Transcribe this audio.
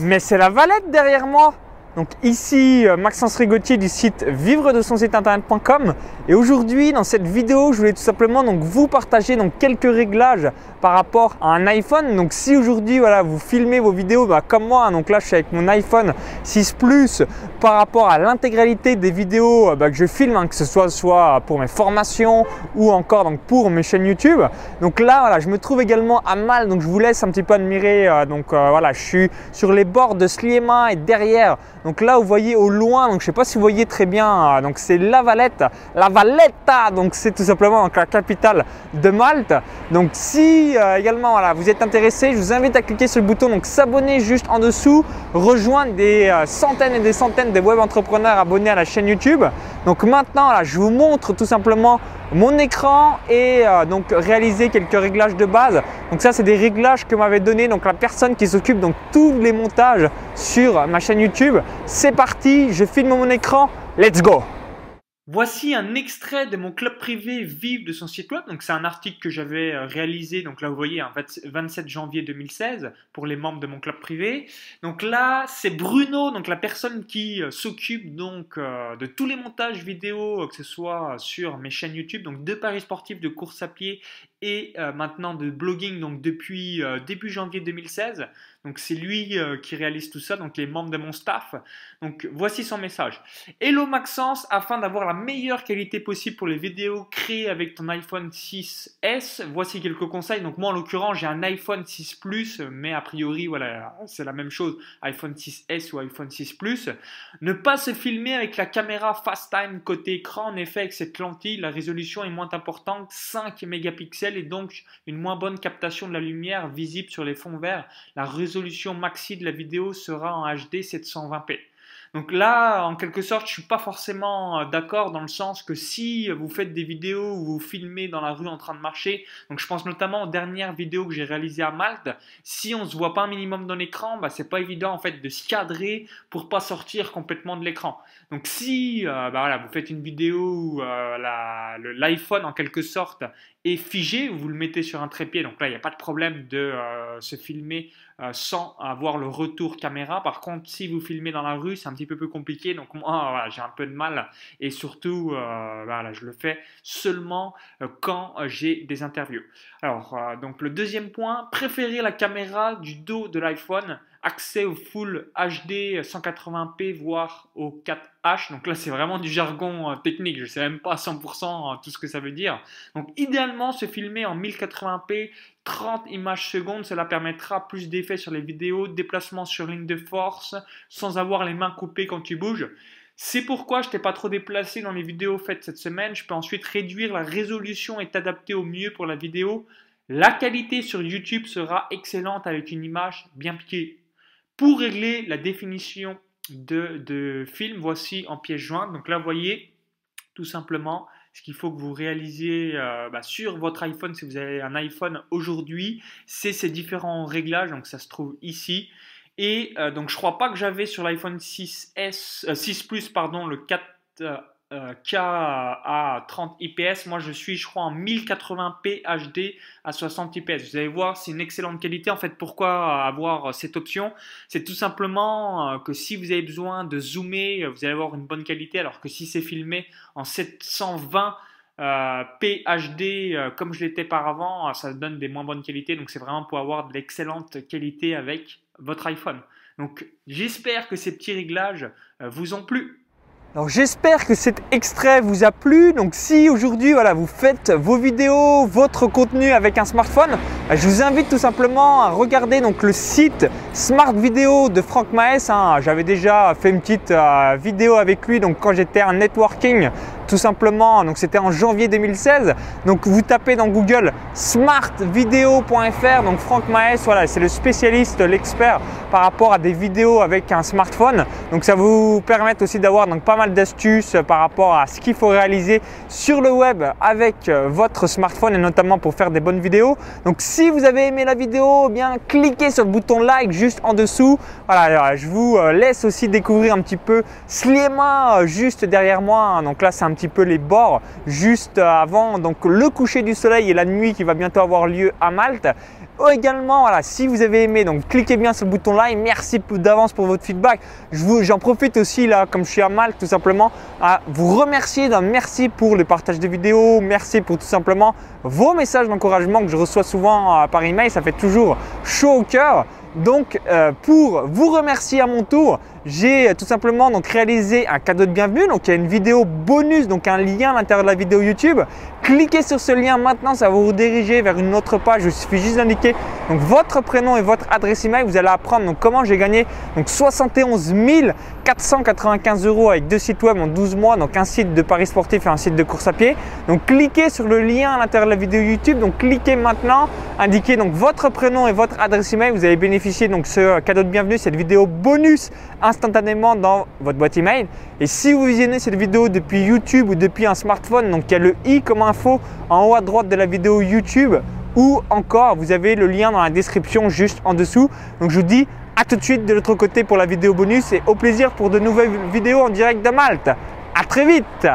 Mais c'est la Valette derrière moi. Donc ici euh, Maxence Rigotier du site vivre de son site internet.com et aujourd'hui dans cette vidéo je voulais tout simplement donc vous partager donc quelques réglages par rapport à un iPhone. Donc si aujourd'hui voilà vous filmez vos vidéos bah, comme moi, hein, donc là je suis avec mon iPhone 6 Plus par rapport à l'intégralité des vidéos euh, bah, que je filme, hein, que ce soit soit pour mes formations ou encore donc pour mes chaînes YouTube. Donc là voilà je me trouve également à Mal donc je vous laisse un petit peu admirer. Euh, donc voilà je suis sur les bords de Sliema et derrière donc là, vous voyez au loin, donc je ne sais pas si vous voyez très bien, euh, donc c'est La Valette, La Valletta, donc c'est tout simplement la capitale de Malte. Donc si euh, également vous êtes intéressé, je vous invite à cliquer sur le bouton donc s'abonner juste en dessous, rejoindre des euh, centaines et des centaines de web entrepreneurs abonnés à la chaîne YouTube. Donc maintenant, je vous montre tout simplement mon écran et donc réaliser quelques réglages de base. Donc ça, c'est des réglages que m'avait donné donc la personne qui s'occupe donc tous les montages sur ma chaîne YouTube. C'est parti, je filme mon écran. Let's go Voici un extrait de mon club privé Vive de son site web. Donc c'est un article que j'avais euh, réalisé. Donc là vous voyez, en fait, 27 janvier 2016 pour les membres de mon club privé. Donc là c'est Bruno, donc la personne qui euh, s'occupe donc euh, de tous les montages vidéo, que ce soit sur mes chaînes YouTube, donc de paris sportifs, de course à pied et maintenant de blogging. Donc depuis début janvier 2016. Donc c'est lui euh, qui réalise tout ça, donc les membres de mon staff. Donc voici son message. Hello Maxence, afin d'avoir la meilleure qualité possible pour les vidéos créées avec ton iPhone 6S, voici quelques conseils. Donc moi en l'occurrence j'ai un iPhone 6 Plus, mais a priori voilà c'est la même chose, iPhone 6S ou iPhone 6 Plus. Ne pas se filmer avec la caméra FaceTime côté écran, en effet avec cette lentille la résolution est moins importante, 5 mégapixels et donc une moins bonne captation de la lumière visible sur les fonds verts. La résolution maxi de la vidéo sera en HD 720p. Donc là, en quelque sorte, je suis pas forcément euh, d'accord dans le sens que si vous faites des vidéos où vous filmez dans la rue en train de marcher, donc je pense notamment aux dernières vidéos que j'ai réalisées à Malte, si on se voit pas un minimum dans l'écran, bah c'est pas évident en fait de se cadrer pour pas sortir complètement de l'écran. Donc si euh, bah voilà, vous faites une vidéo où euh, l'iPhone en quelque sorte est figé, vous le mettez sur un trépied, donc là il n'y a pas de problème de se filmer sans avoir le retour caméra. Par contre, si vous filmez dans la rue, c'est un petit peu plus compliqué. Donc moi, j'ai un peu de mal et surtout, euh, voilà, je le fais seulement euh, quand euh, j'ai des interviews. Alors, donc le deuxième point, préférer la caméra du dos de l'iPhone accès au full HD 180p voire au 4H. Donc là, c'est vraiment du jargon technique. Je ne sais même pas à 100% tout ce que ça veut dire. Donc idéalement, se filmer en 1080p 30 images secondes, cela permettra plus d'effets sur les vidéos, déplacement sur ligne de force, sans avoir les mains coupées quand tu bouges. C'est pourquoi je t'ai pas trop déplacé dans les vidéos faites cette semaine. Je peux ensuite réduire la résolution et t'adapter au mieux pour la vidéo. La qualité sur YouTube sera excellente avec une image bien piquée. Pour régler la définition de, film, voici en pièce jointe. Donc là, vous voyez, tout simplement, ce qu'il faut que vous réalisiez euh, bah, sur votre iPhone, si vous avez un iPhone aujourd'hui, c'est ces différents réglages. Donc ça se trouve ici. Et euh, donc je crois pas que j'avais sur l'iPhone 6S, 6 euh, Plus, pardon, le 4 euh, K à 30 IPS. Moi, je suis, je crois, en 1080p HD à 60 IPS. Vous allez voir, c'est une excellente qualité. En fait, pourquoi avoir cette option? C'est tout simplement euh, que si vous avez besoin de zoomer, vous allez avoir une bonne qualité, alors que si c'est filmé en 720 euh, PHD euh, comme je l'étais par avant, ça donne des moins bonnes qualités. Donc c'est vraiment pour avoir de l'excellente qualité avec votre iPhone. Donc j'espère que ces petits réglages vous ont plu. J'espère que cet extrait vous a plu. Donc si aujourd'hui vous faites vos vidéos, votre contenu avec un smartphone, bah, je vous invite tout simplement à regarder le site Smart Video de Franck Maes. Hein. J'avais déjà fait une petite euh, vidéo avec lui donc quand j'étais en networking tout simplement. Donc c'était en janvier 2016. Donc vous tapez dans Google smartvideo.fr. Donc Franck Maes, voilà, c'est le spécialiste, l'expert par rapport à des vidéos avec un smartphone. Donc ça vous permet aussi d'avoir donc pas mal d'astuces par rapport à ce qu'il faut réaliser sur le web avec votre smartphone et notamment pour faire des bonnes vidéos. Donc si vous avez aimé la vidéo, eh bien cliquez sur le bouton like juste en dessous. Voilà, je vous euh, laisse aussi découvrir un petit peu Sliema juste derrière moi. Donc là, c'est un petit peu les bords juste avant donc le coucher du soleil et la nuit qui va bientôt avoir lieu à Malte. Oh, également, voilà, si vous avez aimé, donc cliquez bien sur le bouton like. Merci d'avance pour votre feedback. J'en profite aussi là, comme je suis à Malte, tout simplement, à vous remercier d'un merci pour le partage de vidéos. Merci pour tout simplement vos messages d'encouragement que je reçois souvent euh, par email. Ça fait toujours chaud au cœur. Donc, euh, pour vous remercier à mon tour, j'ai tout simplement donc réalisé un cadeau de bienvenue. Donc, il y a une vidéo bonus, donc un lien à l'intérieur de la vidéo YouTube. Cliquez sur ce lien maintenant, ça va vous rediriger vers une autre page. Il suffit juste d'indiquer donc votre prénom et votre adresse email. Vous allez apprendre donc comment j'ai gagné donc 71 495 euros avec deux sites web en 12 mois, donc un site de paris sportif et un site de course à pied. Donc, cliquez sur le lien à l'intérieur de la vidéo YouTube. Donc, cliquez maintenant, indiquez donc votre prénom et votre adresse email. Vous allez bénéficier donc ce cadeau de bienvenue, cette vidéo bonus instantanément dans votre boîte email. Et si vous visionnez cette vidéo depuis YouTube ou depuis un smartphone, donc il y a le i comme en haut à droite de la vidéo YouTube ou encore vous avez le lien dans la description juste en dessous. Donc je vous dis à tout de suite de l'autre côté pour la vidéo bonus et au plaisir pour de nouvelles vidéos en direct de Malte. À très vite